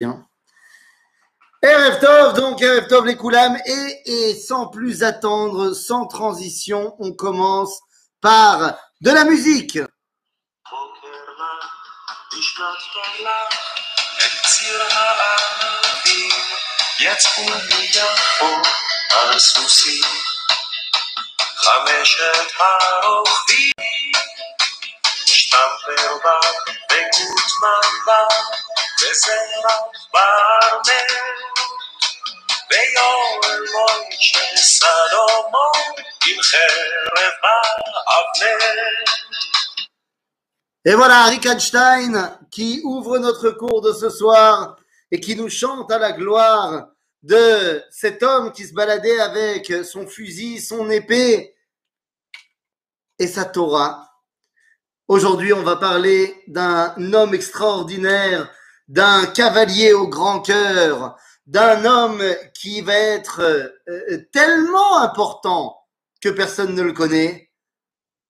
Bien. Donc Erev Tov les Koulam, et sans plus attendre, sans transition, on commence par de la musique. בוקר לך, בשנת תולה, את ציר הערבים, יצאו מיפו על סוסים. חמשת הרוכבים, השתמפר בה וגוטמן בה, וזרח ברנר, ויואל מוישה סלומון, עם חרב באבנר. Et voilà, Rick Einstein qui ouvre notre cours de ce soir et qui nous chante à la gloire de cet homme qui se baladait avec son fusil, son épée et sa Torah. Aujourd'hui, on va parler d'un homme extraordinaire, d'un cavalier au grand cœur, d'un homme qui va être euh, tellement important que personne ne le connaît.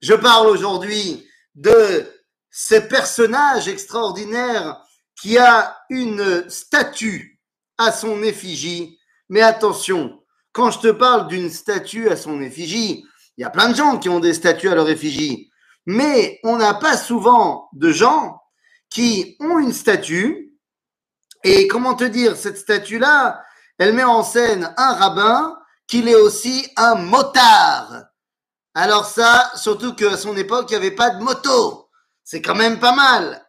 Je parle aujourd'hui de ce personnage extraordinaire qui a une statue à son effigie. Mais attention, quand je te parle d'une statue à son effigie, il y a plein de gens qui ont des statues à leur effigie. Mais on n'a pas souvent de gens qui ont une statue. Et comment te dire, cette statue-là, elle met en scène un rabbin qu'il est aussi un motard. Alors ça, surtout qu'à son époque, il n'y avait pas de moto. C'est quand même pas mal.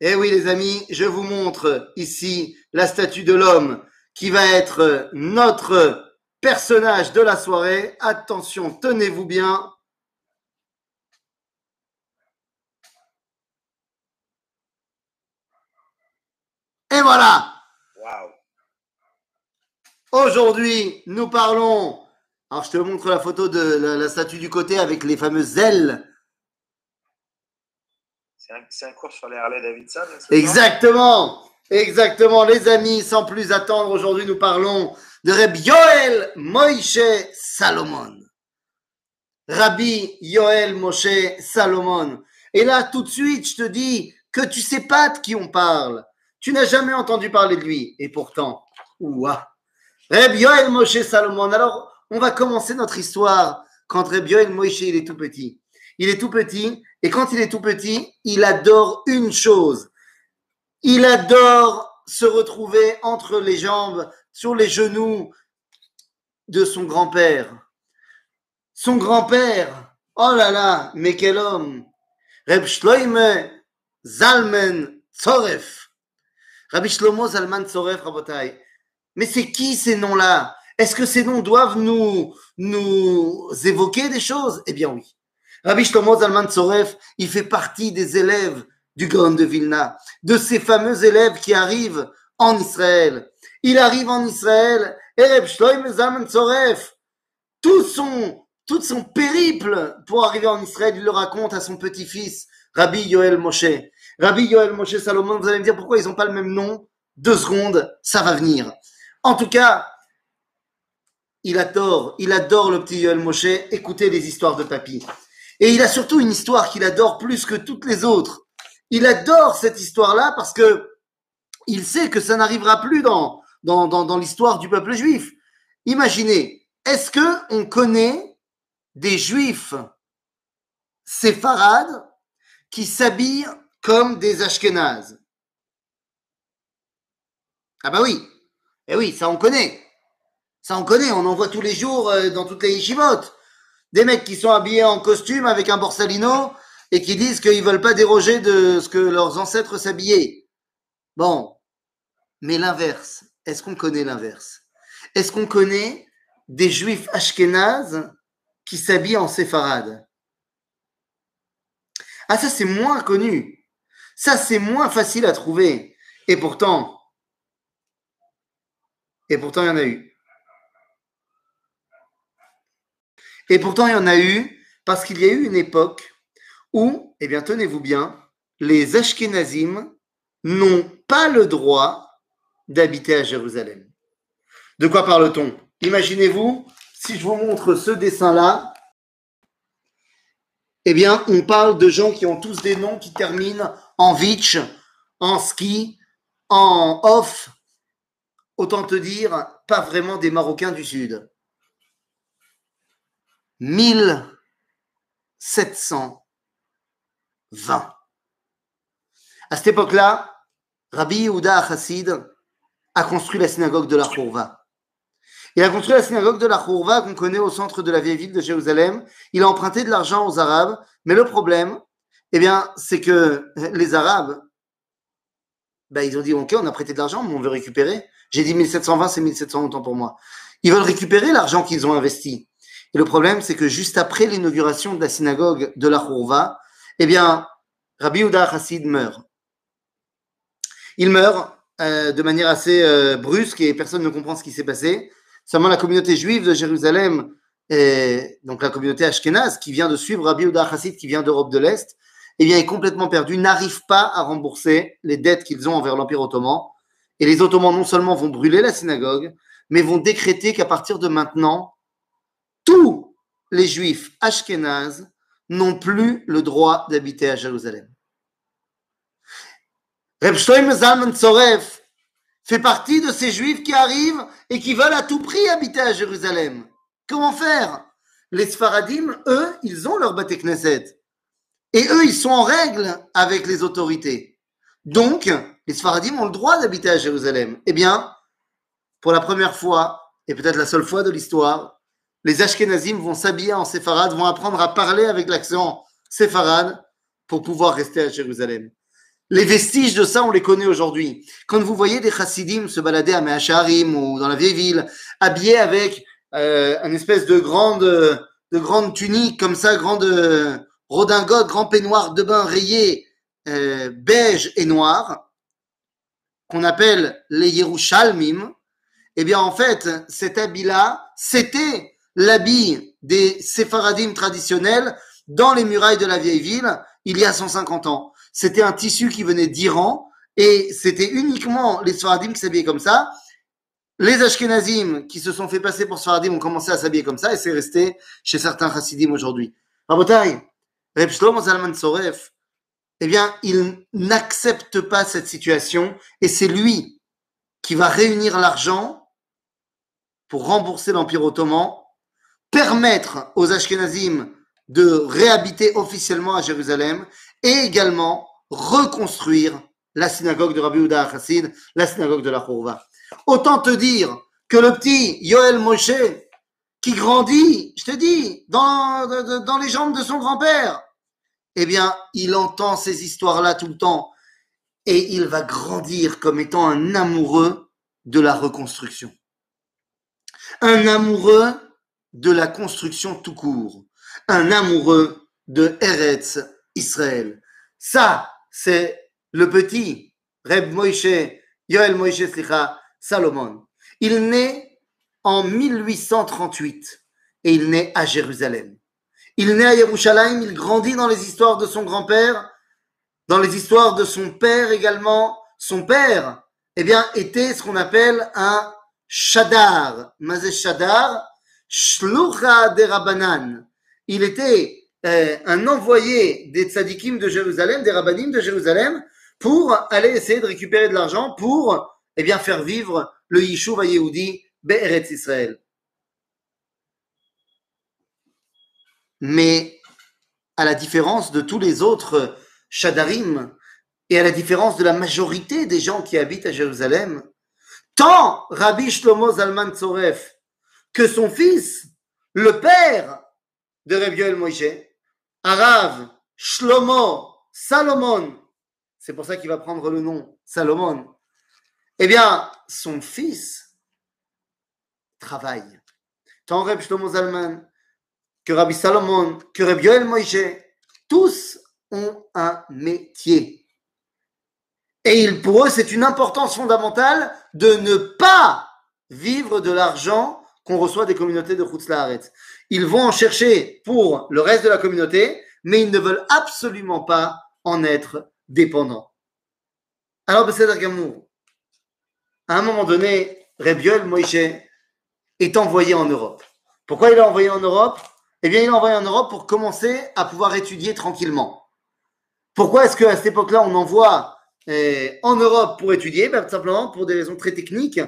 Eh oui, les amis, je vous montre ici la statue de l'homme qui va être notre personnage de la soirée. Attention, tenez-vous bien. Et voilà. Waouh! Aujourd'hui, nous parlons. Alors, je te montre la photo de la, la statue du côté avec les fameuses ailes. C'est un, cours sur les Harley Davidson. Exactement, exactement, les amis. Sans plus attendre, aujourd'hui, nous parlons de Rabbi Yoel Moïse Salomon. Rabbi Yoel Moshe Salomon. Et là, tout de suite, je te dis que tu sais pas de qui on parle. Tu n'as jamais entendu parler de lui. Et pourtant, ouah. Rabbi Yoel Moshe Salomon. Alors, on va commencer notre histoire quand Rabbi Yoel il est tout petit. Il est tout petit et quand il est tout petit, il adore une chose. Il adore se retrouver entre les jambes, sur les genoux de son grand-père. Son grand-père, oh là là, mais quel homme Reb Shloime Zalman Tzoref. Rabbi Shlomo Zalman Tzoref, Rabotai. Mais c'est qui ces noms-là? Est-ce que ces noms doivent nous, nous évoquer des choses? Eh bien oui. Rabbi Shlomo Zalman Tzoref, il fait partie des élèves du Gaon de Vilna, de ces fameux élèves qui arrivent en Israël. Il arrive en Israël, Reb Shlomo Zalman Tzoref, tout son, tout son périple pour arriver en Israël, il le raconte à son petit-fils, Rabbi Yoel Moshe. Rabbi Yoel Moshe Salomon, vous allez me dire pourquoi ils n'ont pas le même nom Deux secondes, ça va venir. En tout cas, il adore, il adore le petit Yoel Moshe, écoutez les histoires de papy. Et il a surtout une histoire qu'il adore plus que toutes les autres. Il adore cette histoire-là parce que il sait que ça n'arrivera plus dans, dans, dans, dans l'histoire du peuple juif. Imaginez, est-ce que on connaît des juifs séfarades qui s'habillent comme des ashkénazes Ah bah oui, eh oui, ça on connaît. Ça on connaît, on en voit tous les jours euh, dans toutes les yeshivot. Des mecs qui sont habillés en costume avec un borsalino et qui disent qu'ils veulent pas déroger de ce que leurs ancêtres s'habillaient. Bon, mais l'inverse, est-ce qu'on connaît l'inverse? Est-ce qu'on connaît des juifs ashkénazes qui s'habillent en séfarade? Ah, ça c'est moins connu. Ça c'est moins facile à trouver. Et pourtant, et pourtant il y en a eu. Et pourtant il y en a eu parce qu'il y a eu une époque où, eh bien tenez-vous bien, les ashkénazim n'ont pas le droit d'habiter à Jérusalem. De quoi parle-t-on? Imaginez-vous, si je vous montre ce dessin-là, eh bien, on parle de gens qui ont tous des noms qui terminent en Vitch, en ski, en off, autant te dire, pas vraiment des Marocains du Sud. 1720. À cette époque-là, Rabbi Yehuda Chassid a construit la synagogue de la Khourva. Il a construit la synagogue de la Khourva qu'on connaît au centre de la vieille ville de Jérusalem. Il a emprunté de l'argent aux Arabes, mais le problème, eh bien, c'est que les Arabes, ben, ils ont dit, OK, on a prêté de l'argent, mais on veut récupérer. J'ai dit 1720, c'est 1700 autant pour moi. Ils veulent récupérer l'argent qu'ils ont investi. Et le problème, c'est que juste après l'inauguration de la synagogue de la Khourva, eh bien, Rabbi Uda Chassid meurt. Il meurt euh, de manière assez euh, brusque et personne ne comprend ce qui s'est passé. Seulement la communauté juive de Jérusalem, et donc la communauté ashkénaze qui vient de suivre Rabbi Uda Chassid, qui vient d'Europe de l'Est, eh est complètement perdu, n'arrive pas à rembourser les dettes qu'ils ont envers l'Empire ottoman. Et les Ottomans non seulement vont brûler la synagogue, mais vont décréter qu'à partir de maintenant, tous les Juifs ashkénazes n'ont plus le droit d'habiter à Jérusalem. Reb Zalman Tzoref fait partie de ces Juifs qui arrivent et qui veulent à tout prix habiter à Jérusalem. Comment faire? Les Sfaradim, eux, ils ont leur Bate Knesset. Et eux, ils sont en règle avec les autorités. Donc, les Sfaradim ont le droit d'habiter à Jérusalem. Eh bien, pour la première fois, et peut-être la seule fois de l'histoire, les Ashkenazim vont s'habiller en séfarade, vont apprendre à parler avec l'accent séfarade pour pouvoir rester à Jérusalem. Les vestiges de ça, on les connaît aujourd'hui. Quand vous voyez des chassidim se balader à Mehacharim ou dans la vieille ville, habillés avec euh, une espèce de grande, de grande tunique comme ça, grande redingote, grand peignoir de bain rayé euh, beige et noir, qu'on appelle les Yerushalmim, eh bien en fait, cet habit-là, c'était l'habit des séfaradim traditionnels dans les murailles de la vieille ville il y a 150 ans. C'était un tissu qui venait d'Iran et c'était uniquement les Sfaradim qui s'habillaient comme ça. Les Ashkenazim qui se sont fait passer pour Sfaradim ont commencé à s'habiller comme ça et c'est resté chez certains Chassidim aujourd'hui. Rabotai, Reb eh bien, il n'accepte pas cette situation et c'est lui qui va réunir l'argent pour rembourser l'Empire ottoman, permettre aux Ashkenazim de réhabiter officiellement à Jérusalem et également reconstruire la synagogue de Rabbi Uda Chassid, la synagogue de la Khourva. Autant te dire que le petit Yoel Moshe, qui grandit, je te dis, dans les jambes de son grand-père, eh bien, il entend ces histoires-là tout le temps et il va grandir comme étant un amoureux de la reconstruction. Un amoureux de la construction tout court. Un amoureux de Eretz Israël. Ça, c'est le petit Reb Moïse, Yoel Moïse Slicha, Salomon. Il naît en 1838 et il naît à Jérusalem. Il naît à Yerushalayim, il grandit dans les histoires de son grand-père, dans les histoires de son père également. Son père, eh bien, était ce qu'on appelle un Shadar. Mazé Shadar, Shlucha de Rabbanan. Il était euh, un envoyé des tzadikim de Jérusalem, des rabbanim de Jérusalem, pour aller essayer de récupérer de l'argent pour eh bien, faire vivre le Yishuv Yehudi Be'eretz Israël. Mais à la différence de tous les autres Shadarim et à la différence de la majorité des gens qui habitent à Jérusalem, tant Rabbi Shlomo Zalman Tzoref que son fils, le père de Rabbi Yoel Moshe, Arav Shlomo Salomon, c'est pour ça qu'il va prendre le nom Salomon, eh bien, son fils travaille. Tant Rabbi Shlomo Zalman que Rabbi Salomon, que Rabbi Moshe, tous ont un métier. Et pour eux, c'est une importance fondamentale de ne pas vivre de l'argent qu'on reçoit des communautés de Chutzlaharet. Ils vont en chercher pour le reste de la communauté, mais ils ne veulent absolument pas en être dépendants. Alors, c'est Gamour, à un moment donné, Rabbi Yoel Moshe est envoyé en Europe. Pourquoi il est envoyé en Europe? Eh bien, il est envoyé en Europe pour commencer à pouvoir étudier tranquillement. Pourquoi est-ce qu'à cette époque-là, on envoie euh, en Europe pour étudier, ben, tout simplement pour des raisons très techniques,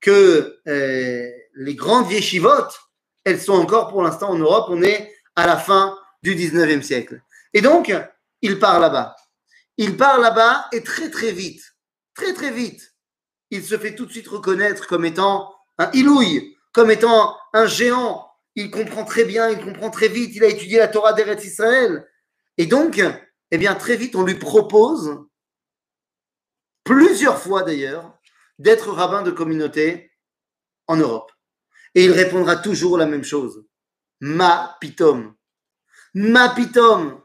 que euh, les grandes yeshivotes, elles sont encore pour l'instant en Europe, on est à la fin du 19e siècle. Et donc, il part là-bas. Il part là-bas et très très vite, très très vite, il se fait tout de suite reconnaître comme étant un ilouille, comme étant un géant. Il comprend très bien, il comprend très vite, il a étudié la Torah d'Eretz Israël. Et donc, eh bien, très vite, on lui propose, plusieurs fois d'ailleurs, d'être rabbin de communauté en Europe. Et il répondra toujours la même chose. Ma pitom. Ma pitom.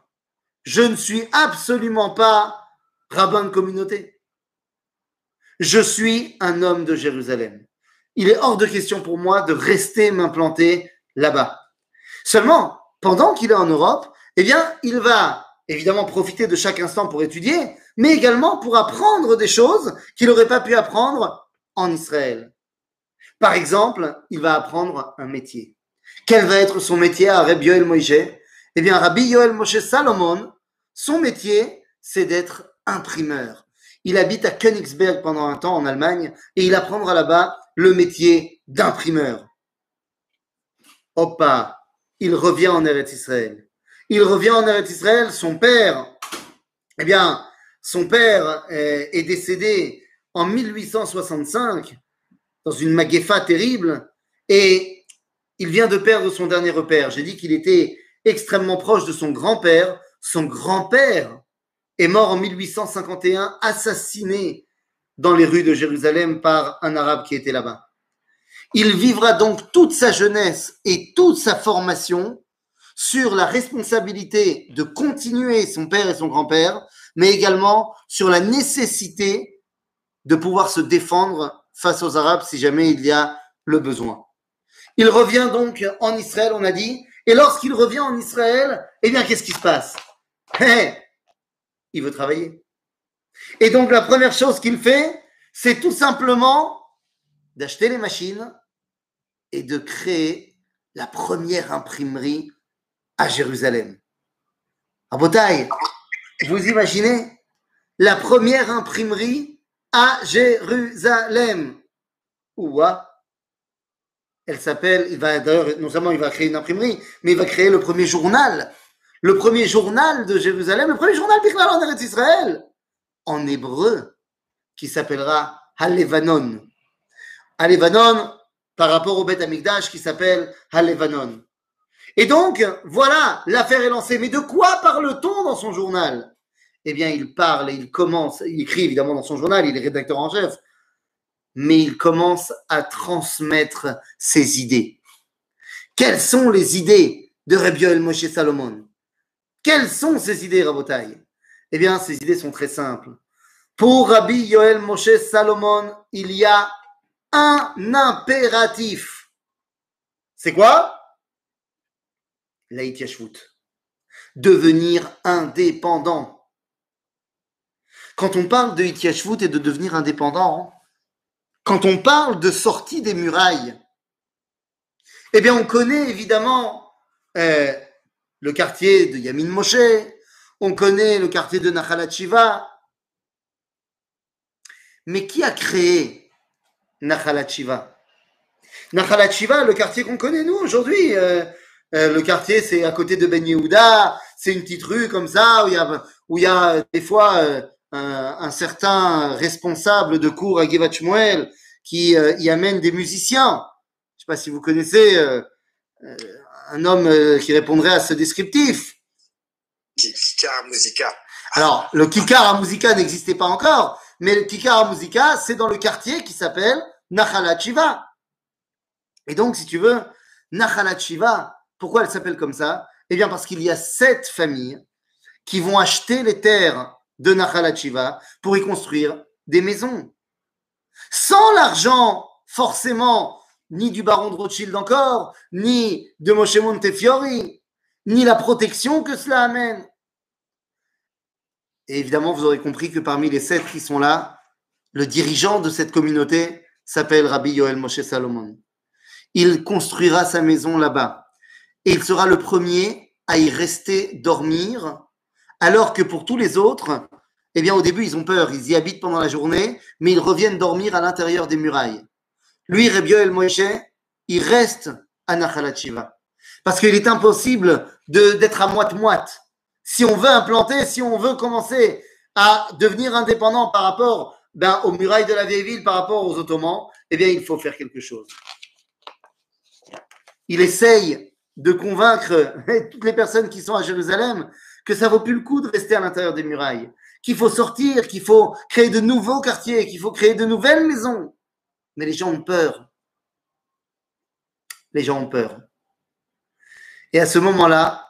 Je ne suis absolument pas rabbin de communauté. Je suis un homme de Jérusalem. Il est hors de question pour moi de rester m'implanter là-bas. Seulement, pendant qu'il est en Europe, eh bien, il va évidemment profiter de chaque instant pour étudier, mais également pour apprendre des choses qu'il n'aurait pas pu apprendre en Israël. Par exemple, il va apprendre un métier. Quel va être son métier à Rabbi Yoel Moshe? Eh bien, Rabbi Yoel Moshe Salomon, son métier, c'est d'être imprimeur. Il habite à Königsberg pendant un temps en Allemagne et il apprendra là-bas le métier d'imprimeur. Opa, il revient en Eretz Israël. Il revient en Eretz Israël, son père, eh bien, son père est, est décédé en 1865 dans une maguefa terrible et il vient de perdre son dernier repère. J'ai dit qu'il était extrêmement proche de son grand-père. Son grand-père est mort en 1851, assassiné dans les rues de Jérusalem par un arabe qui était là-bas. Il vivra donc toute sa jeunesse et toute sa formation sur la responsabilité de continuer son père et son grand-père, mais également sur la nécessité de pouvoir se défendre face aux Arabes si jamais il y a le besoin. Il revient donc en Israël, on a dit, et lorsqu'il revient en Israël, eh bien, qu'est-ce qui se passe? Il veut travailler. Et donc, la première chose qu'il fait, c'est tout simplement d'acheter les machines et de créer la première imprimerie à Jérusalem. À Botaï, vous imaginez la première imprimerie à Jérusalem. Ouah. Elle s'appelle, il va d'ailleurs, non seulement il va créer une imprimerie, mais il va créer le premier journal. Le premier journal de Jérusalem, le premier journal en Israël, en hébreu, qui s'appellera Halevanon. Halevanon, par rapport au Beth Amikdash, qui s'appelle Halevanon. Et donc, voilà, l'affaire est lancée. Mais de quoi parle-t-on dans son journal? Eh bien, il parle et il commence, il écrit évidemment dans son journal, il est rédacteur en chef, mais il commence à transmettre ses idées. Quelles sont les idées de Rabbi Yoel Moshe Salomon? Quelles sont ces idées, Rabotai Eh bien, ces idées sont très simples. Pour Rabbi Yoel Moshe Salomon, il y a un impératif. C'est quoi? Laïtiashvut. Devenir indépendant. Quand on parle de Itiashvut et de devenir indépendant, quand on parle de sortie des murailles, eh bien, on connaît évidemment euh, le quartier de Yamin Moshe, on connaît le quartier de Nachalat Shiva. Mais qui a créé Nachalat Shiva, le quartier qu'on connaît nous aujourd'hui, euh, euh, le quartier c'est à côté de Ben Yehuda, c'est une petite rue comme ça où il y a, où il y a des fois euh, un, un, certain responsable de cours à Givat Shmuel qui euh, y amène des musiciens. Je sais pas si vous connaissez euh, euh, un homme qui répondrait à ce descriptif. Kikar Musica. Alors, le Kikar à Musica n'existait pas encore, mais le Kikar Musica, c'est dans le quartier qui s'appelle Nachalat Shiva. Et donc, si tu veux, Nachalat Shiva, pourquoi elle s'appelle comme ça? Eh bien, parce qu'il y a sept familles qui vont acheter les terres de Nachalat Shiva pour y construire des maisons. Sans l'argent, forcément, ni du baron de Rothschild encore, ni de Moshe Montefiori, ni la protection que cela amène. Et évidemment, vous aurez compris que parmi les sept qui sont là, le dirigeant de cette communauté s'appelle Rabbi Yoel Moshe Salomon. Il construira sa maison là-bas. Et il sera le premier à y rester dormir, alors que pour tous les autres, eh bien au début ils ont peur, ils y habitent pendant la journée, mais ils reviennent dormir à l'intérieur des murailles. Lui, Rabbi Yoel Moshe, il reste à Nachalat Shiva. Parce qu'il est impossible d'être à moite-moite. Si on veut implanter, si on veut commencer à devenir indépendant par rapport ben, aux murailles de la vieille ville, par rapport aux Ottomans, eh bien, il faut faire quelque chose. Il essaye de convaincre toutes les personnes qui sont à Jérusalem que ça vaut plus le coup de rester à l'intérieur des murailles, qu'il faut sortir, qu'il faut créer de nouveaux quartiers, qu'il faut créer de nouvelles maisons. Mais les gens ont peur. Les gens ont peur. Et à ce moment-là,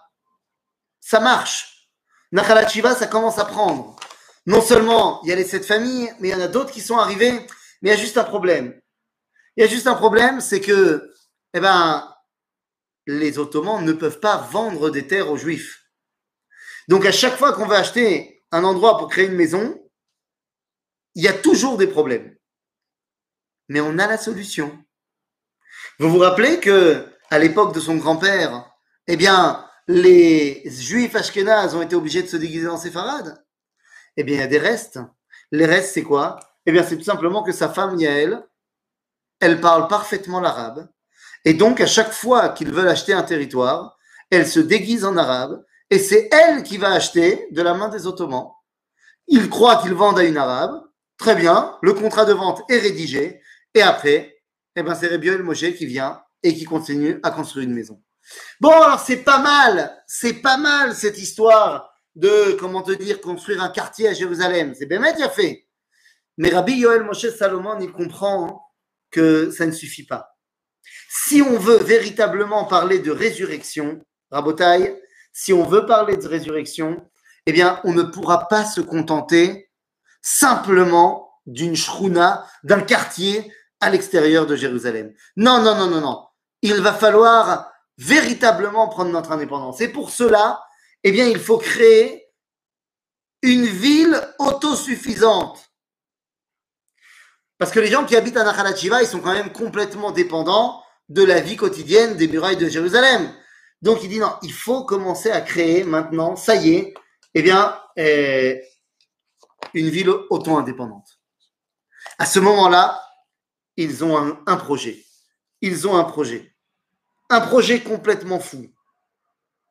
ça marche. Nachalat Shiva, ça commence à prendre. Non seulement il y a les sept familles, mais il y en a d'autres qui sont arrivés, mais il y a juste un problème. Il y a juste un problème, c'est que, eh ben, les Ottomans ne peuvent pas vendre des terres aux Juifs. Donc à chaque fois qu'on va acheter un endroit pour créer une maison, il y a toujours des problèmes. Mais on a la solution. Vous vous rappelez que à l'époque de son grand-père, eh bien, les Juifs ashkénazes ont été obligés de se déguiser en séfarades Eh bien, il y a des restes. Les restes, c'est quoi? Eh bien, c'est tout simplement que sa femme Yael, elle parle parfaitement l'arabe. Et donc, à chaque fois qu'ils veulent acheter un territoire, elle se déguise en arabe. Et c'est elle qui va acheter de la main des Ottomans. Ils croient qu'ils vendent à une arabe. Très bien, le contrat de vente est rédigé. Et après, eh ben, c'est Yoel Moshe qui vient et qui continue à construire une maison. Bon, alors c'est pas mal, c'est pas mal cette histoire de, comment te dire, construire un quartier à Jérusalem. C'est bien fait. Mais Rabbi Yoel Moshe Salomon, il comprend que ça ne suffit pas. Si on veut véritablement parler de résurrection, Rabotai, si on veut parler de résurrection, eh bien, on ne pourra pas se contenter simplement d'une shruna, d'un quartier à l'extérieur de Jérusalem. Non, non, non, non, non. Il va falloir véritablement prendre notre indépendance. Et pour cela, eh il faut créer une ville autosuffisante. Parce que les gens qui habitent à Nachalat Shiva, ils sont quand même complètement dépendants de la vie quotidienne des murailles de Jérusalem. Donc il dit non, il faut commencer à créer maintenant, ça y est, eh bien, euh, une ville auto-indépendante. À ce moment-là, ils ont un projet. Ils ont un projet. Un projet complètement fou.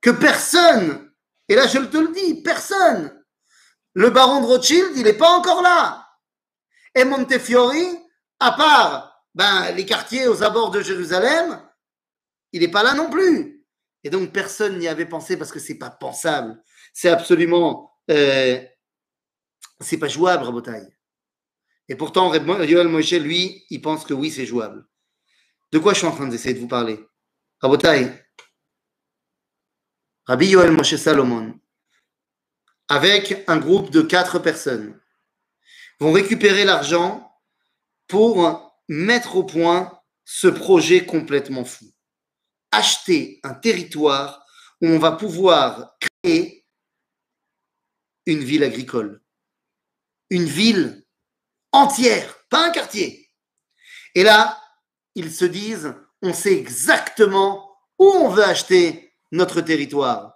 Que personne, et là je te le dis, personne, le baron de Rothschild, il n'est pas encore là. Et Montefiori, à part ben, les quartiers aux abords de Jérusalem, il n'est pas là non plus. Et donc personne n'y avait pensé parce que c'est pas pensable. C'est absolument, euh, c'est pas jouable, Rabotaille. Et pourtant, Yoel Moshe, lui, il pense que oui, c'est jouable. De quoi je suis en train d'essayer de vous parler? Rabotaille, Rabbi Yoel Moshe Salomon, avec un groupe de quatre personnes, vont récupérer l'argent pour mettre au point ce projet complètement fou. Acheter un territoire où on va pouvoir créer une ville agricole. Une ville entière, pas un quartier. Et là, ils se disent, on sait exactement où on veut acheter notre territoire.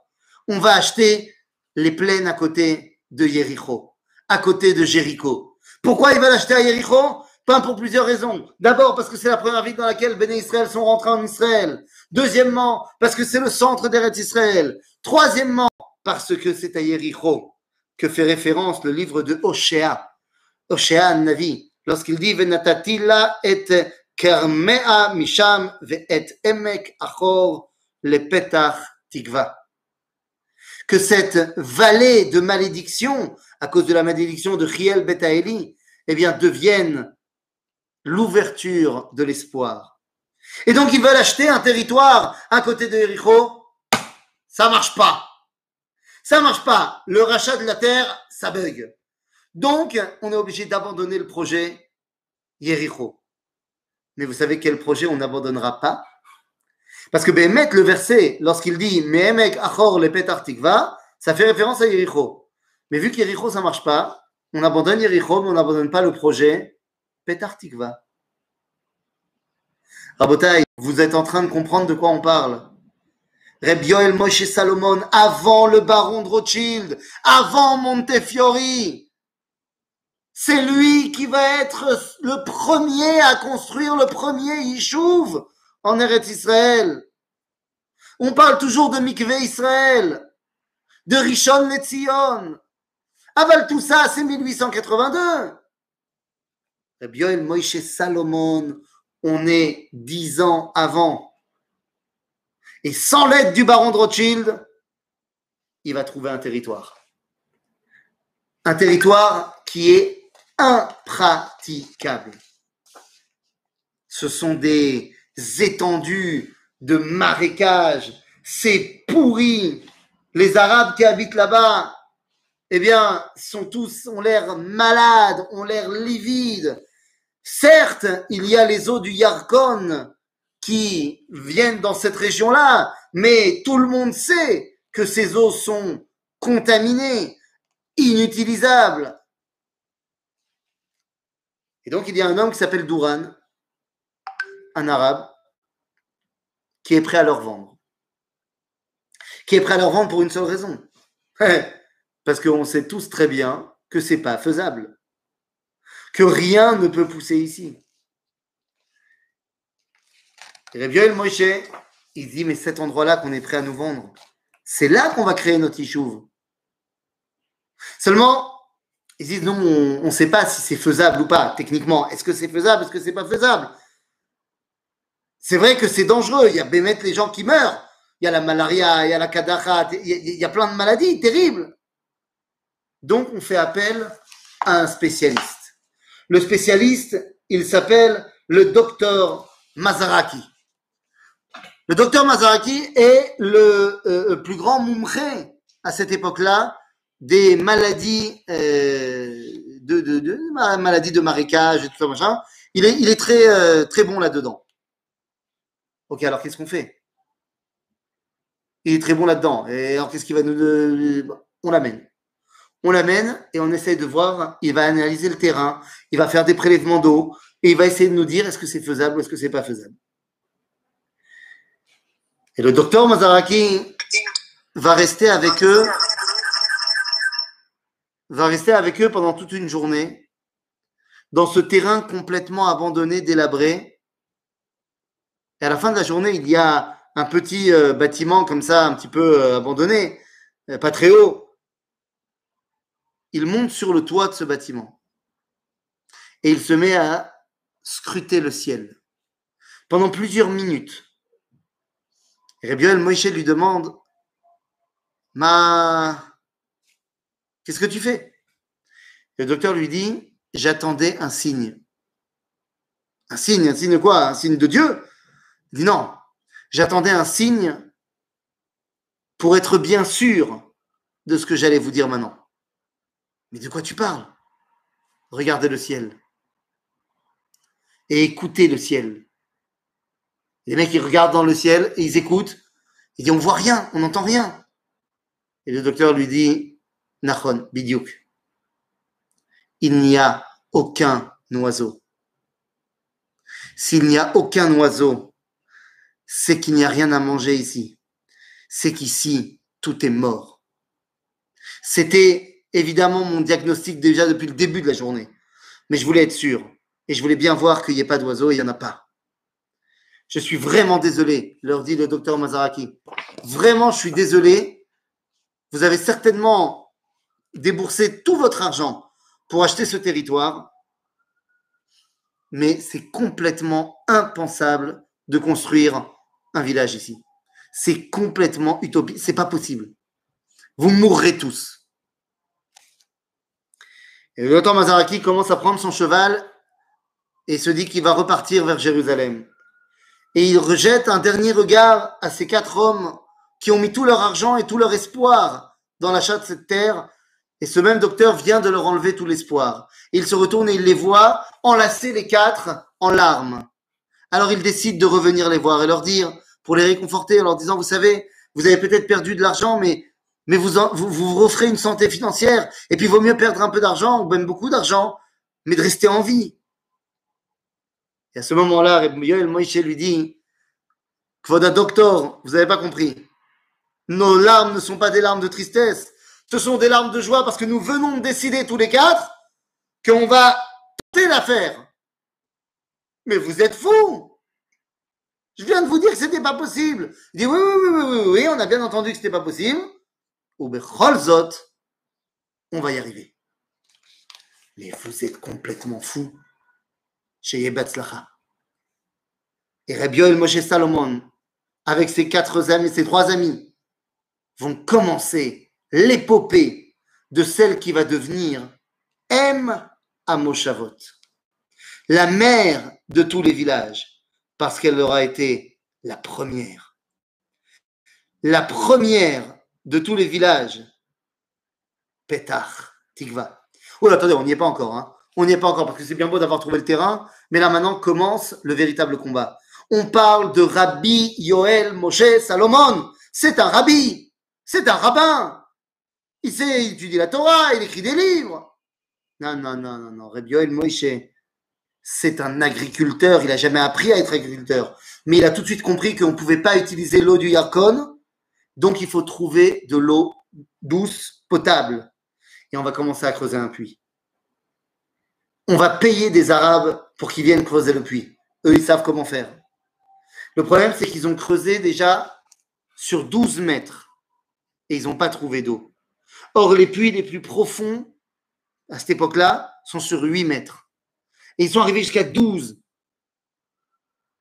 On va acheter les plaines à côté de Jéricho, à côté de Jéricho. Pourquoi ils veulent acheter à Jéricho Pas pour plusieurs raisons. D'abord parce que c'est la première ville dans laquelle Béné Israël sont rentrés en Israël. Deuxièmement, parce que c'est le centre d'Eretz Israël. Troisièmement, parce que c'est à Jéricho que fait référence le livre de Oshéa. Oshéa Navi, lorsqu'il dit Venatatila et Que cette vallée de malédiction, à cause de la malédiction de Chiel Betaeli, eh bien, devienne l'ouverture de l'espoir. Et donc, ils veulent acheter un territoire à côté de Jéricho. Ça marche pas. Ça marche pas. Le rachat de la terre, ça bug. Donc, on est obligé d'abandonner le projet Jéricho. Mais vous savez quel projet on n'abandonnera pas? Parce que Béhémet, le verset, lorsqu'il dit Mehemek Achor le Petar Tikva, ça fait référence à Jéricho. Mais vu qu'Jéricho, ça marche pas, on abandonne Jéricho, mais on n'abandonne pas le projet Petar Tikva. Rabotai, vous êtes en train de comprendre de quoi on parle. Reb Yoel Moshe Salomon, avant le baron de Rothschild, avant Montefiori, C'est lui qui va être le premier à construire le premier Yishuv en Eretz Israël. On parle toujours de Mikveh Israël, de Rishon Netzion. Aval tout ça, c'est 1882. Rabbi Moïse Salomon, on est dix ans avant. Et sans l'aide du baron de Rothschild, il va trouver un territoire. Un territoire qui est impraticable. Ce sont des étendues de marécages, c'est pourri. Les Arabes qui habitent là-bas, eh bien, sont tous, ont l'air malades, ont l'air livides. Certes, il y a les eaux du Yarkon qui viennent dans cette région-là, mais tout le monde sait que ces eaux sont contaminées, inutilisables. Et donc, il y a un homme qui s'appelle Douran, un arabe, qui est prêt à leur vendre. Qui est prêt à leur vendre pour une seule raison. Parce qu'on sait tous très bien que c'est pas faisable. Que rien ne peut pousser ici. Et Rabbi Moshe, il dit, mais cet endroit-là qu'on est prêt à nous vendre, c'est là qu'on va créer notre Yishuv. Seulement, ils disent, non, on ne sait pas si c'est faisable ou pas, techniquement. Est-ce que c'est faisable? Est-ce que c'est pas faisable? C'est vrai que c'est dangereux. Il y a Bémet les gens qui meurent. Il y a la malaria, il y a la kadacha, il y a plein de maladies terribles. Donc, on fait appel à un spécialiste. Le spécialiste, il s'appelle le docteur Mazaraki. Le docteur Mazaraki est le euh, plus grand moumré à cette époque-là des maladies euh, de, maladies de marécage et tout ça machin. Il est, il est très euh, très bon là-dedans. Ok, alors qu'est-ce qu'on fait? Il est très bon là-dedans. Et alors qu'est-ce qu'il va nous On l'amène on l'amène et on essaye de voir, il va analyser le terrain, il va faire des prélèvements d'eau et il va essayer de nous dire est-ce que c'est faisable ou est-ce que c'est pas faisable? Et le docteur Mazaraki va rester avec eux, va rester avec eux pendant toute une journée dans ce terrain complètement abandonné, délabré. Et à la fin de la journée, il y a un petit euh, bâtiment comme ça, un petit peu euh, abandonné, euh, pas très haut, il monte sur le toit de ce bâtiment et il se met à scruter le ciel pendant plusieurs minutes. Rabbi Moïse lui demande Ma, qu'est-ce que tu fais? Le docteur lui dit J'attendais un signe. Un signe, un signe de quoi? Un signe de Dieu? Il dit Non, j'attendais un signe pour être bien sûr de ce que j'allais vous dire maintenant. Mais de quoi tu parles? Regardez le ciel. Et écoutez le ciel. Les mecs, ils regardent dans le ciel et ils écoutent. Ils disent, on voit rien, on n'entend rien. Et le docteur lui dit, Nachon, Bidiouk, il n'y a aucun oiseau. S'il n'y a aucun oiseau, c'est qu'il n'y a rien à manger ici. C'est qu'ici, tout est mort. C'était évidemment mon diagnostic déjà depuis le début de la journée. Mais je voulais être sûr. Et je voulais bien voir qu'il n'y ait pas d'oiseaux et il n'y en a pas. Je suis vraiment désolé, leur dit le docteur Mazaraki. Vraiment, je suis désolé. Vous avez certainement déboursé tout votre argent pour acheter ce territoire. Mais c'est complètement impensable de construire un village ici. C'est complètement utopique. C'est pas possible. Vous mourrez tous. Et le docteur Mazaraki commence à prendre son cheval et se dit qu'il va repartir vers Jérusalem. Et il rejette un dernier regard à ces quatre hommes qui ont mis tout leur argent et tout leur espoir dans l'achat de cette terre. Et ce même docteur vient de leur enlever tout l'espoir. Il se retourne et il les voit enlacer les quatre en larmes. Alors il décide de revenir les voir et leur dire, pour les réconforter en leur disant, vous savez, vous avez peut-être perdu de l'argent, mais vous, vous, vous offrez une santé financière, et puis il vaut mieux perdre un peu d'argent, ou même beaucoup d'argent, mais de rester en vie. Et à ce moment-là, Yoel Moïse lui dit, Kvoda docteur, vous n'avez pas compris. Nos larmes ne sont pas des larmes de tristesse, ce sont des larmes de joie parce que nous venons de décider tous les quatre qu'on va tenter l'affaire. Mais vous êtes fous Je viens de vous dire que c'était pas possible. Il dit oui, oui, oui, oui, oui, on a bien entendu que c'était pas possible. Ou on va y arriver. Mais vous êtes complètement fous. Chez Yebetzlacha. Et Rabbi Moshe Salomon, avec ses quatre amis, ses trois amis, vont commencer l'épopée de celle qui va devenir M à Moshavot, la mère de tous les villages, parce qu'elle aura été la première. La première de tous les villages. Petach, Tikva. Oh, attendez, on n'y est pas encore. Hein. On n'y est pas encore parce que c'est bien beau d'avoir trouvé le terrain, mais là maintenant commence le véritable combat. On parle de Rabbi Yoel Moshe Salomon. C'est un rabbi, c'est un rabbin. Il sait étudier la Torah, il écrit des livres. Non, non, non, non, non. Rabbi Yoel Moshe, c'est un agriculteur. Il n'a jamais appris à être agriculteur. Mais il a tout de suite compris qu'on ne pouvait pas utiliser l'eau du Yarkon. Donc il faut trouver de l'eau douce, potable. Et on va commencer à creuser un puits. On va payer des Arabes pour qu'ils viennent creuser le puits. Eux, ils savent comment faire. Le problème, c'est qu'ils ont creusé déjà sur 12 mètres et ils n'ont pas trouvé d'eau. Or, les puits les plus profonds, à cette époque-là, sont sur 8 mètres. Et ils sont arrivés jusqu'à 12.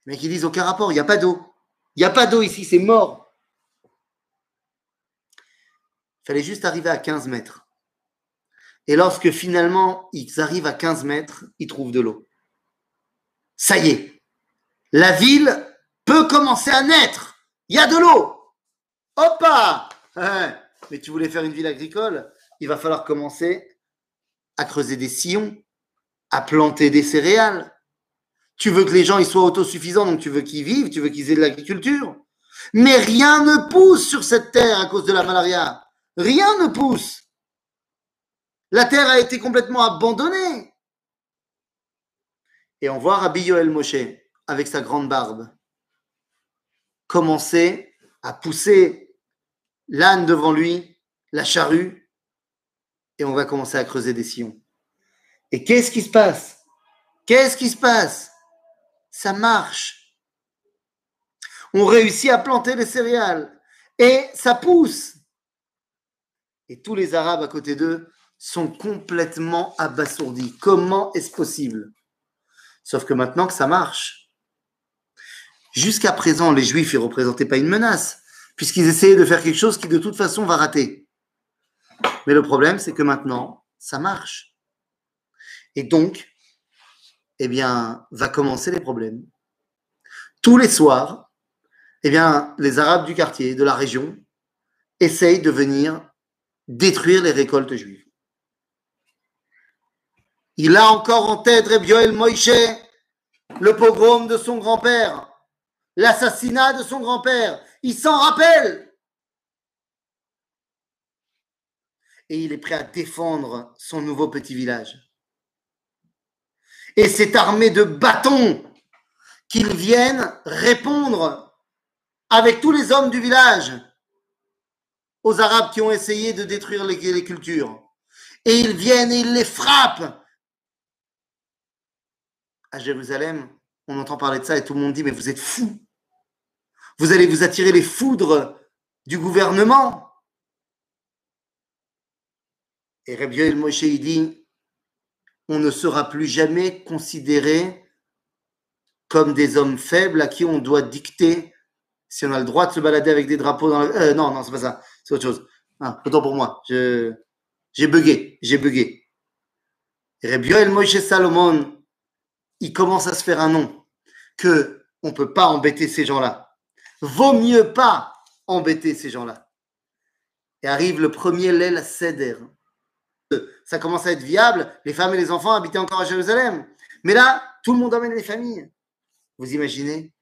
Mais qui disent aucun rapport, il n'y a pas d'eau. Il n'y a pas d'eau ici, c'est mort. Il fallait juste arriver à 15 mètres. Et lorsque finalement ils arrivent à 15 mètres, ils trouvent de l'eau. Ça y est, la ville peut commencer à naître. Il y a de l'eau. Hein. Mais tu voulais faire une ville agricole, il va falloir commencer à creuser des sillons, à planter des céréales. Tu veux que les gens ils soient autosuffisants, donc tu veux qu'ils vivent, tu veux qu'ils aient de l'agriculture. Mais rien ne pousse sur cette terre à cause de la malaria. Rien ne pousse. La terre a été complètement abandonnée. Et on voit Rabbi Yoel Moshe avec sa grande barbe commencer à pousser l'âne devant lui, la charrue, et on va commencer à creuser des sillons. Et qu'est-ce qui se passe? Qu'est-ce qui se passe? Ça marche. On réussit à planter les céréales et ça pousse. Et tous les Arabes à côté d'eux sont complètement abasourdis. Comment est-ce possible? Sauf que maintenant que ça marche, Jusqu'à présent, les Juifs ne représentaient pas une menace, puisqu'ils essayaient de faire quelque chose qui de toute façon va rater. Mais le problème, c'est que maintenant, ça marche. Et donc, eh bien, va commencer les problèmes. Tous les soirs, eh bien, les Arabes du quartier, de la région, essayent de venir détruire les récoltes juives. Il a encore en tête Reb Yoel Moïse, le pogrom de son grand-père l'assassinat de son grand-père. Il s'en rappelle. Et il est prêt à défendre son nouveau petit village. Et c'est armé de bâtons qu'ils viennent répondre avec tous les hommes du village aux Arabes qui ont essayé de détruire les, les cultures. Et ils viennent et ils les frappent. À Jérusalem, on entend parler de ça et tout le monde dit, mais vous êtes fous. Vous allez vous attirer les foudres du gouvernement. Et Rabbi El Moshe dit, on ne sera plus jamais considéré comme des hommes faibles à qui on doit dicter si on a le droit de se balader avec des drapeaux dans la... Euh, non, non, c'est pas ça. C'est autre chose. Ah, autant pour moi. Je, j'ai bugué. J'ai bugué. Rabbi El Moshe Salomon, il commence à se faire un nom que on ne peut pas embêter ces gens-là. Vaut mieux pas embêter ces gens-là. Et arrive le premier Lel Seder. Ça commence à être viable. Les femmes et les enfants habitaient encore à Jérusalem. Mais là, tout le monde emmène les familles. Vous imaginez?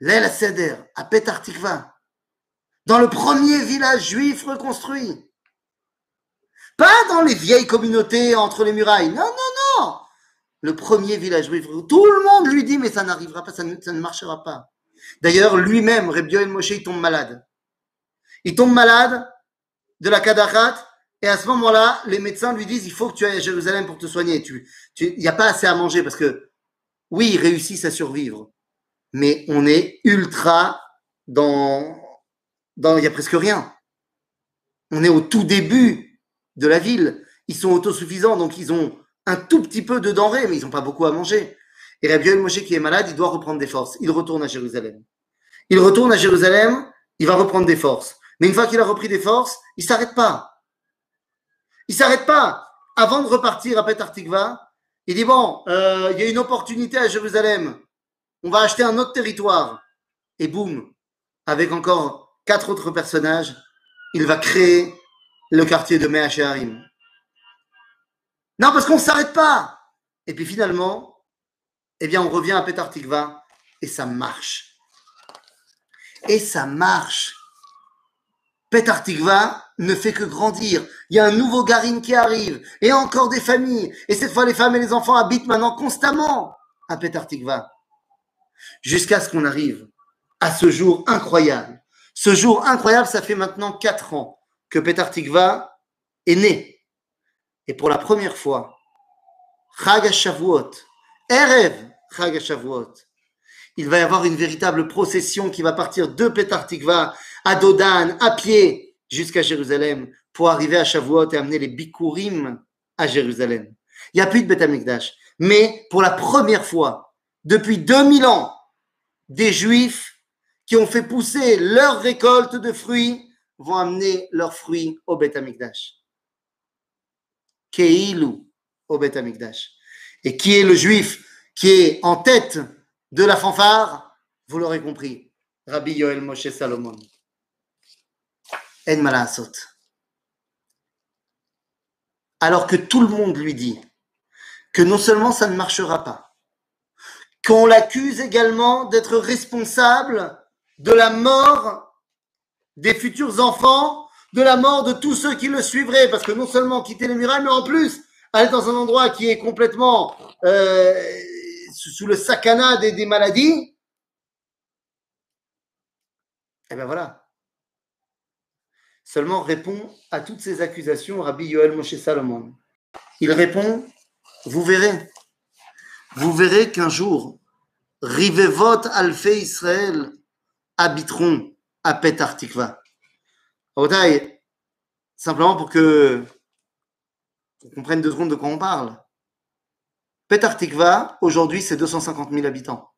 Lel Seder, à Petar Tikva, dans le premier village juif reconstruit. Pas dans les vieilles communautés entre les murailles. Non, non, non le premier village juif. Tout le monde lui dit, mais ça n'arrivera pas, ça ne, marchera pas. D'ailleurs, lui-même, Reb Yoel Moshe, il tombe malade. Il tombe malade de la Kadachat Et à ce moment-là, les médecins lui disent, il faut que tu ailles à Jérusalem pour te soigner. Tu, il n'y a pas assez à manger parce que, oui, ils réussissent à survivre, mais on est ultra dans, dans, il n'y a presque rien. On est au tout début de la ville. Ils sont autosuffisants, donc ils ont un tout petit peu de denrées, mais ils n'ont pas beaucoup à manger. Et Rabbi Moshe qui est malade, il doit reprendre des forces. Il retourne à Jérusalem. Il retourne à Jérusalem, il va reprendre des forces. Mais une fois qu'il a repris des forces, il s'arrête pas. Il s'arrête pas. Avant de repartir à Petar Tikva, il dit bon, euh, il y a une opportunité à Jérusalem. On va acheter un autre territoire. Et boum, avec encore quatre autres personnages, il va créer le quartier de Mea Non, parce qu'on ne s'arrête pas. Et puis finalement, eh bien, on revient à Petar Tikva et ça marche. Et ça marche. Petar Tikva ne fait que grandir. Il y a un nouveau Garim qui arrive et encore des familles. Et cette fois, les femmes et les enfants habitent maintenant constamment à Petar Tikva. Jusqu'à ce qu'on arrive à ce jour incroyable. Ce jour incroyable, ça fait maintenant quatre ans que Petar Tikva est né. Et pour la première fois, Chag Shavuot, Erev Il va y avoir une véritable procession qui va partir de Petar Tikva à Dodan, à pied, jusqu'à Jérusalem, pour arriver à Shavuot et amener les Bikurim à Jérusalem. Il n'y a plus de Beth. Mais pour la première fois, depuis 2000 ans, des Juifs qui ont fait pousser leur récolte de fruits vont amener leurs fruits au Beth Amikdash. Keilu au Beth Amikdash. Et qui est le Juif qui est en tête de la fanfare, vous l'aurez compris, Rabbi Yoel Moshe Salomon. En Malasot. Alors que tout le monde lui dit que non seulement ça ne marchera pas, qu'on l'accuse également d'être responsable de la mort des futurs enfants, de la mort de tous ceux qui le suivraient, parce que non seulement quitter les murailles, mais en plus aller dans un endroit qui est complètement euh, sous le sakana des, maladies, eh bien voilà. Seulement répond à toutes ces accusations Rabbi Yoel Moshe Salomon. Il répond, vous verrez, vous verrez qu'un jour, Rivevot Alfé Israël habiteront à Petar Tikva. Simplement pour que on comprenne deux secondes de quoi on parle. Petar Tikva, aujourd'hui, c'est 250 000 habitants.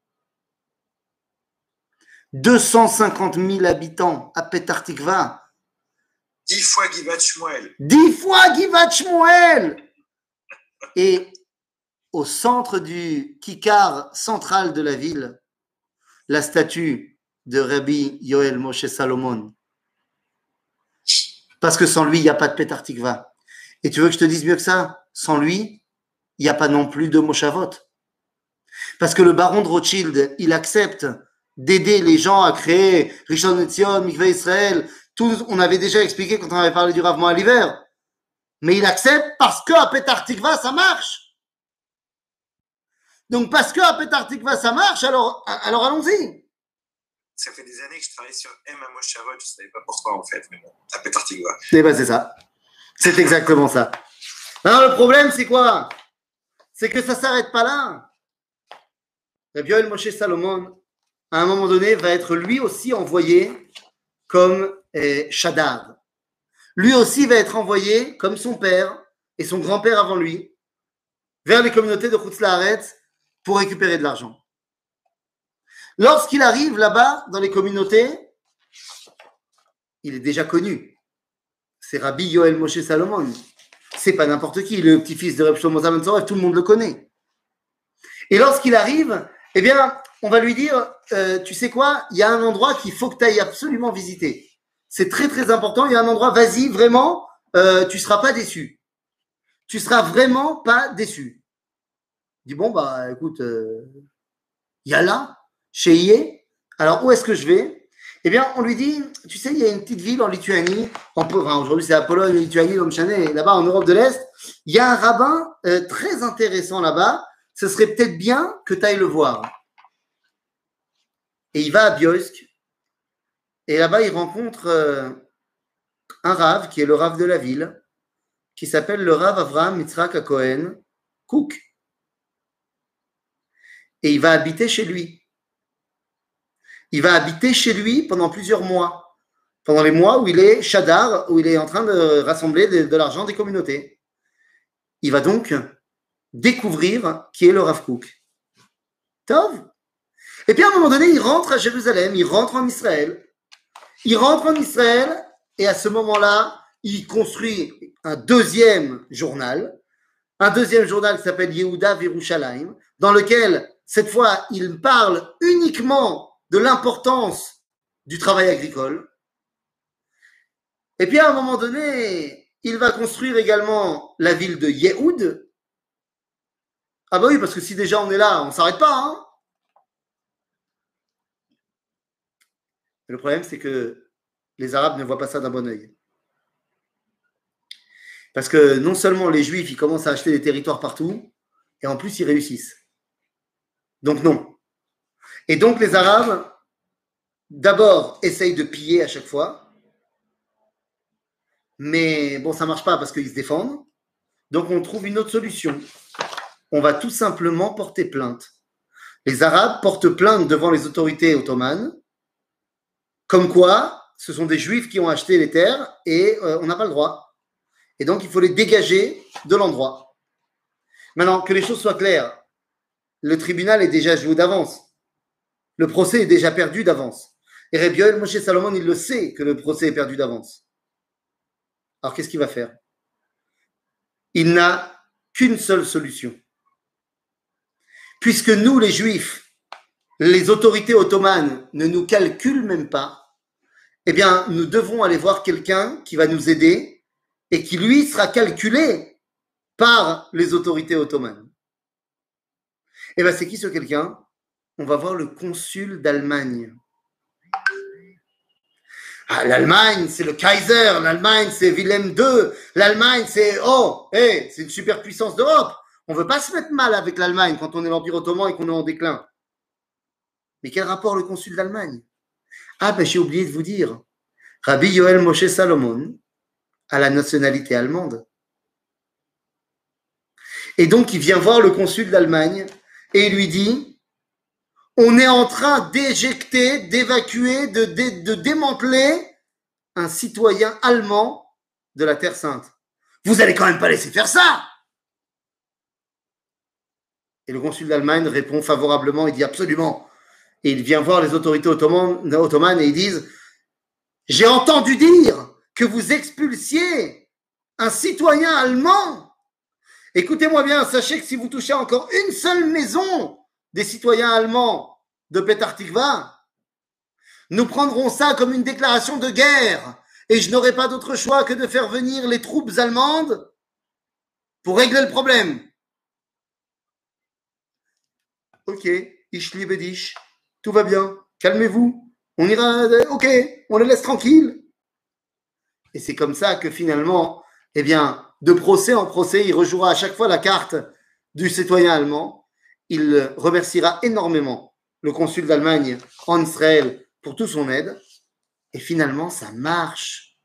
250 000 habitants à Petar Tikva. Dix fois Givat Shmuel. Dix fois Givat Shmuel. Et au centre du kikar central de la ville, la statue de Rabbi Yoel Moshe Salomon. Parce que sans lui, il n'y a pas de Petar Tikva. Et tu veux que je te dise mieux que ça? Sans lui, il n'y a pas non plus de Moshavot. Parce que le baron de Rothschild, il accepte d'aider les gens à créer Rishon Netzion, Mikveh Israël, tout, on avait déjà expliqué quand on avait parlé du ravement à l'hiver. Mais il accepte parce que à Petar Tikva, ça marche. Donc parce que à Petar Tikva, ça marche, alors, alors allons-y. Ça fait des années que je travaille sur M à Moshavot, je ne savais pas pourquoi en fait, mais bon, à Petar Tikva. Eh ben c'est ça. C'est exactement ça. Alors le problème, c'est quoi? C'est que ça ne s'arrête pas là. Rabbi Yoel Moshe Salomon, à un moment donné, va être lui aussi envoyé comme eh, Shadar. Lui aussi va être envoyé, comme son père et son grand-père avant lui, vers les communautés de Laaretz pour récupérer de l'argent. Lorsqu'il arrive là-bas, dans les communautés, il est déjà connu. C'est Rabbi Yoel Moshe Salomon c'est pas n'importe qui, le petit-fils de Reb Shlomo tout le monde le connaît. Et lorsqu'il arrive, eh bien, on va lui dire, euh, tu sais quoi, il y a un endroit qu'il faut que tu ailles absolument visiter. C'est très très important, il y a un endroit, vas-y, vraiment, euh, tu seras pas déçu. Tu seras vraiment pas déçu. Il dit, bon, bah écoute, euh, il y a là, chez Ié, alors où est-ce que je vais? Eh bien, on lui dit, tu sais, il y a une petite ville en Lituanie, enfin, aujourd'hui c'est la Pologne, Lituanie, et là-bas en Europe de l'Est, il y a un rabbin euh, très intéressant là-bas, ce serait peut-être bien que tu ailles le voir. Et il va à Biosk, et là-bas il rencontre euh, un rave qui est le rave de la ville, qui s'appelle le Rav Avraham Mitzrak Cohen Cook. Et il va habiter chez lui. Il va habiter chez lui pendant plusieurs mois. Pendant les mois où il est Shadar, où il est en train de rassembler de, l'argent des communautés. Il va donc découvrir qui est le Rav Cook. Tov. Et puis à un moment donné, il rentre à Jérusalem, il rentre en Israël. Il rentre en Israël et à ce moment-là, il construit un deuxième journal, un deuxième journal s'appelle Yehuda Virushalayim, dans lequel, cette fois, il parle uniquement de l'importance du travail agricole. Et puis à un moment donné, il va construire également la ville de Yehoud. Ah bah oui, parce que si déjà on est là, on ne s'arrête pas. Hein le problème, c'est que les Arabes ne voient pas ça d'un bon oeil. Parce que non seulement les Juifs, ils commencent à acheter des territoires partout, et en plus, ils réussissent. Donc non. Et donc les Arabes, d'abord, essayent de piller à chaque fois. Mais bon, ça ne marche pas parce qu'ils se défendent. Donc on trouve une autre solution. On va tout simplement porter plainte. Les Arabes portent plainte devant les autorités ottomanes, comme quoi ce sont des Juifs qui ont acheté les terres et euh, on n'a pas le droit. Et donc, il faut les dégager de l'endroit. Maintenant, que les choses soient claires, le tribunal est déjà joué d'avance. Le procès est déjà perdu d'avance. Et Rebiol, Moshe Salomon, il le sait que le procès est perdu d'avance. Alors, qu'est-ce qu'il va faire? Il n'a qu'une seule solution. Puisque nous, les Juifs, les autorités ottomanes ne nous calculent même pas, eh bien, nous devons aller voir quelqu'un qui va nous aider et qui lui sera calculé par les autorités ottomanes. Eh bien c'est qui ce quelqu'un? On va voir le consul d'Allemagne. Ah, L'Allemagne, c'est le Kaiser, l'Allemagne, c'est Wilhelm II, l'Allemagne, c'est oh, hey, c'est une superpuissance d'Europe. On ne veut pas se mettre mal avec l'Allemagne quand on est l'Empire ottoman et qu'on est en déclin. Mais quel rapport le consul d'Allemagne? Ah, ben j'ai oublié de vous dire. Rabbi Yoel Moshe Salomon, à la nationalité allemande. Et donc, il vient voir le consul d'Allemagne et il lui dit, on est en train d'éjecter, d'évacuer, de, démanteler un citoyen allemand de la Terre Sainte. Vous allez quand même pas laisser faire ça Et le consul d'Allemagne répond favorablement, il dit absolument. Et il vient voir les autorités ottomanes et ils disent, j'ai entendu dire que vous expulsiez un citoyen allemand. Écoutez-moi bien, sachez que si vous touchez encore une seule maison des citoyens allemands de Petartikva, nous prendrons ça comme une déclaration de guerre et je n'aurai pas d'autre choix que de faire venir les troupes allemandes pour régler le problème. Ok, Ishli Bedish, tout va bien, calmez-vous, on ira, ok, on les laisse tranquilles. Et c'est comme ça que finalement, eh bien, de procès en procès, il rejouera à chaque fois la carte du citoyen allemand. Il remerciera énormément le consul d'Allemagne en Israël pour toute son aide. Et finalement, ça marche.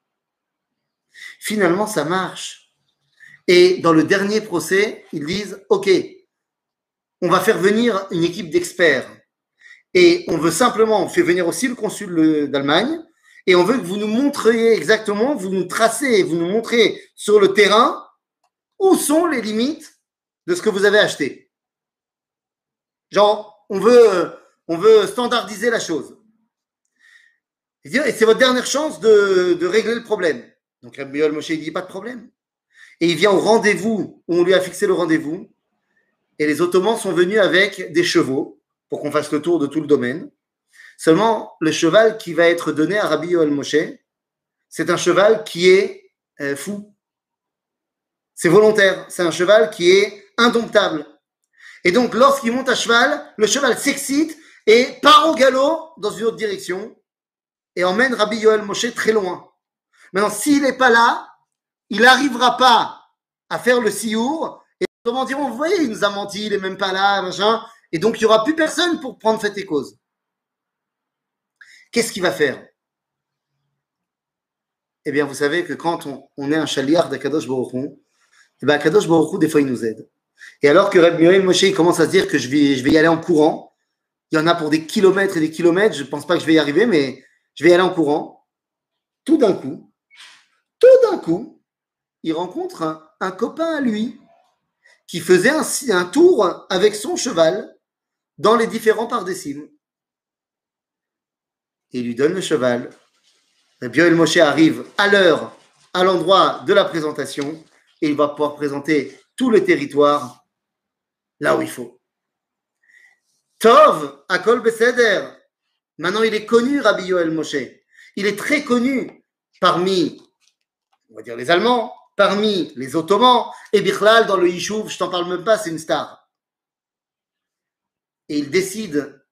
Finalement, ça marche. Et dans le dernier procès, ils disent, OK, on va faire venir une équipe d'experts. Et on veut simplement, on fait venir aussi le consul d'Allemagne, et on veut que vous nous montriez exactement, vous nous tracez, vous nous montrez sur le terrain où sont les limites de ce que vous avez acheté. Genre, on veut, on veut standardiser la chose. Et c'est votre dernière chance de, régler le problème. Donc Rabbi Moshe dit pas de problème. Et il vient au rendez-vous où on lui a fixé le rendez-vous. Et les Ottomans sont venus avec des chevaux pour qu'on fasse le tour de tout le domaine. Seulement, le cheval qui va être donné à Rabbi Yoel Moshe, c'est un cheval qui est euh, fou. C'est volontaire. C'est un cheval qui est indomptable. Et donc, lorsqu'il monte à cheval, le cheval s'excite et part au galop dans une autre direction et emmène Rabbi Yoel Moshe très loin. Maintenant, s'il n'est pas là, il n'arrivera pas à faire le siour. Et comment diront, vous voyez, il nous a menti, il n'est même pas là, machin. Et donc, il n'y aura plus personne pour prendre fait et cause. Qu'est-ce qu'il va faire? Eh bien, vous savez que quand on, est un chaliard d'Akadosh Baruchon, Et bien, Kadosh Baruch des fois, il nous aide. Et alors que Rabbi Yoel Moshe commence à se dire que je vais, je vais y aller en courant, il y en a pour des kilomètres et des kilomètres, je ne pense pas que je vais y arriver, mais je vais y aller en courant. Tout d'un coup, tout d'un coup, il rencontre un, copain à lui qui faisait un, un, tour avec son cheval dans les différents pardécimes. Il lui donne le cheval. Rabbi Yoel Moshe arrive à l'heure, à l'endroit de la présentation, et il va pouvoir présenter tout le territoire là où il faut. Tov, Akol Beseder. Maintenant, il est connu, Rabbi Yoel Moshe. Il est très connu parmi, on va dire, les Allemands, parmi les Ottomans, et Bichlal, dans le Yishuv, je t'en parle même pas, c'est une star. Et il décide,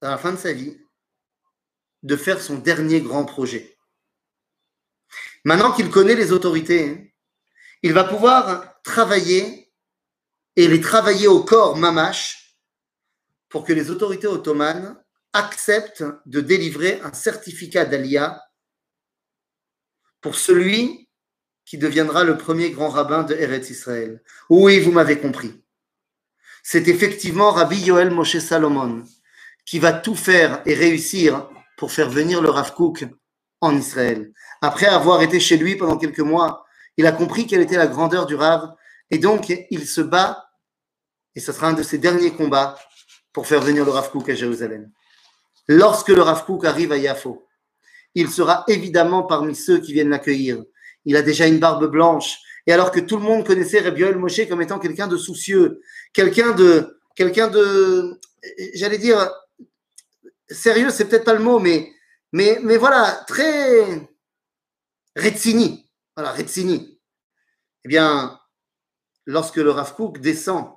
à la fin de sa vie, de faire son dernier grand projet. Maintenant qu'il connaît les autorités, il va pouvoir travailler et les travailler au corps mamache pour que les autorités ottomanes acceptent de délivrer un certificat d'Alia pour celui qui deviendra le premier grand rabbin de Eretz Israël. Oui, vous m'avez compris. C'est effectivement Rabbi Yoel Moshe Salomon qui va tout faire et réussir pour faire venir le Rav Kook en Israël. Après avoir été chez lui pendant quelques mois, il a compris quelle était la grandeur du Rav et donc il se bat et ce sera un de ses derniers combats pour faire venir le Rav à Jérusalem. Lorsque le Rav arrive à Yafo, il sera évidemment parmi ceux qui viennent l'accueillir. Il a déjà une barbe blanche. Et alors que tout le monde connaissait Rabbi Moshe comme étant quelqu'un de soucieux, quelqu'un de, quelqu'un de, j'allais dire, sérieux, c'est peut-être pas le mot, mais, mais, voilà, très Retsini. Voilà, Retsini. Eh bien, lorsque le Rav Kook descend,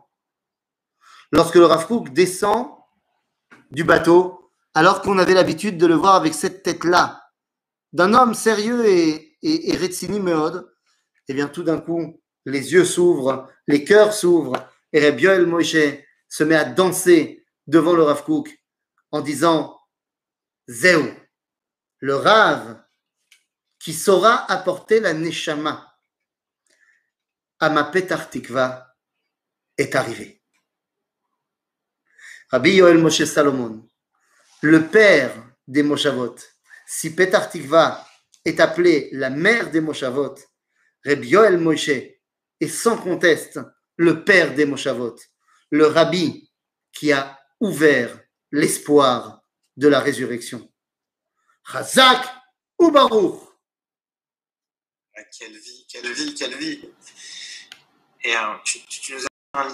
lorsque le Rav Kook descend du bateau, alors qu'on avait l'habitude de le voir avec cette tête-là, d'un homme sérieux et, et, et Retsini Meod, eh bien, tout d'un coup, les yeux s'ouvrent, les cœurs s'ouvrent, et Rabbi Yoel Moshe se met à danser devant le Rav Kook en disant Zéou, le Rav qui saura apporter la Neshama à ma Petar Tikva est arrivé. Rabbi Yoel Moshe Salomon, le père des Moshavot, si Petar Tikva est appelé la mère des Moshavot, Rabbi Yoel Moshe est sans conteste le père des Moshavot, le rabbi qui a ouvert l'espoir de la résurrection. Chazak ou Baruch? Quelle vie, quelle vie, quelle vie. Et euh, tu, tu nous as un lien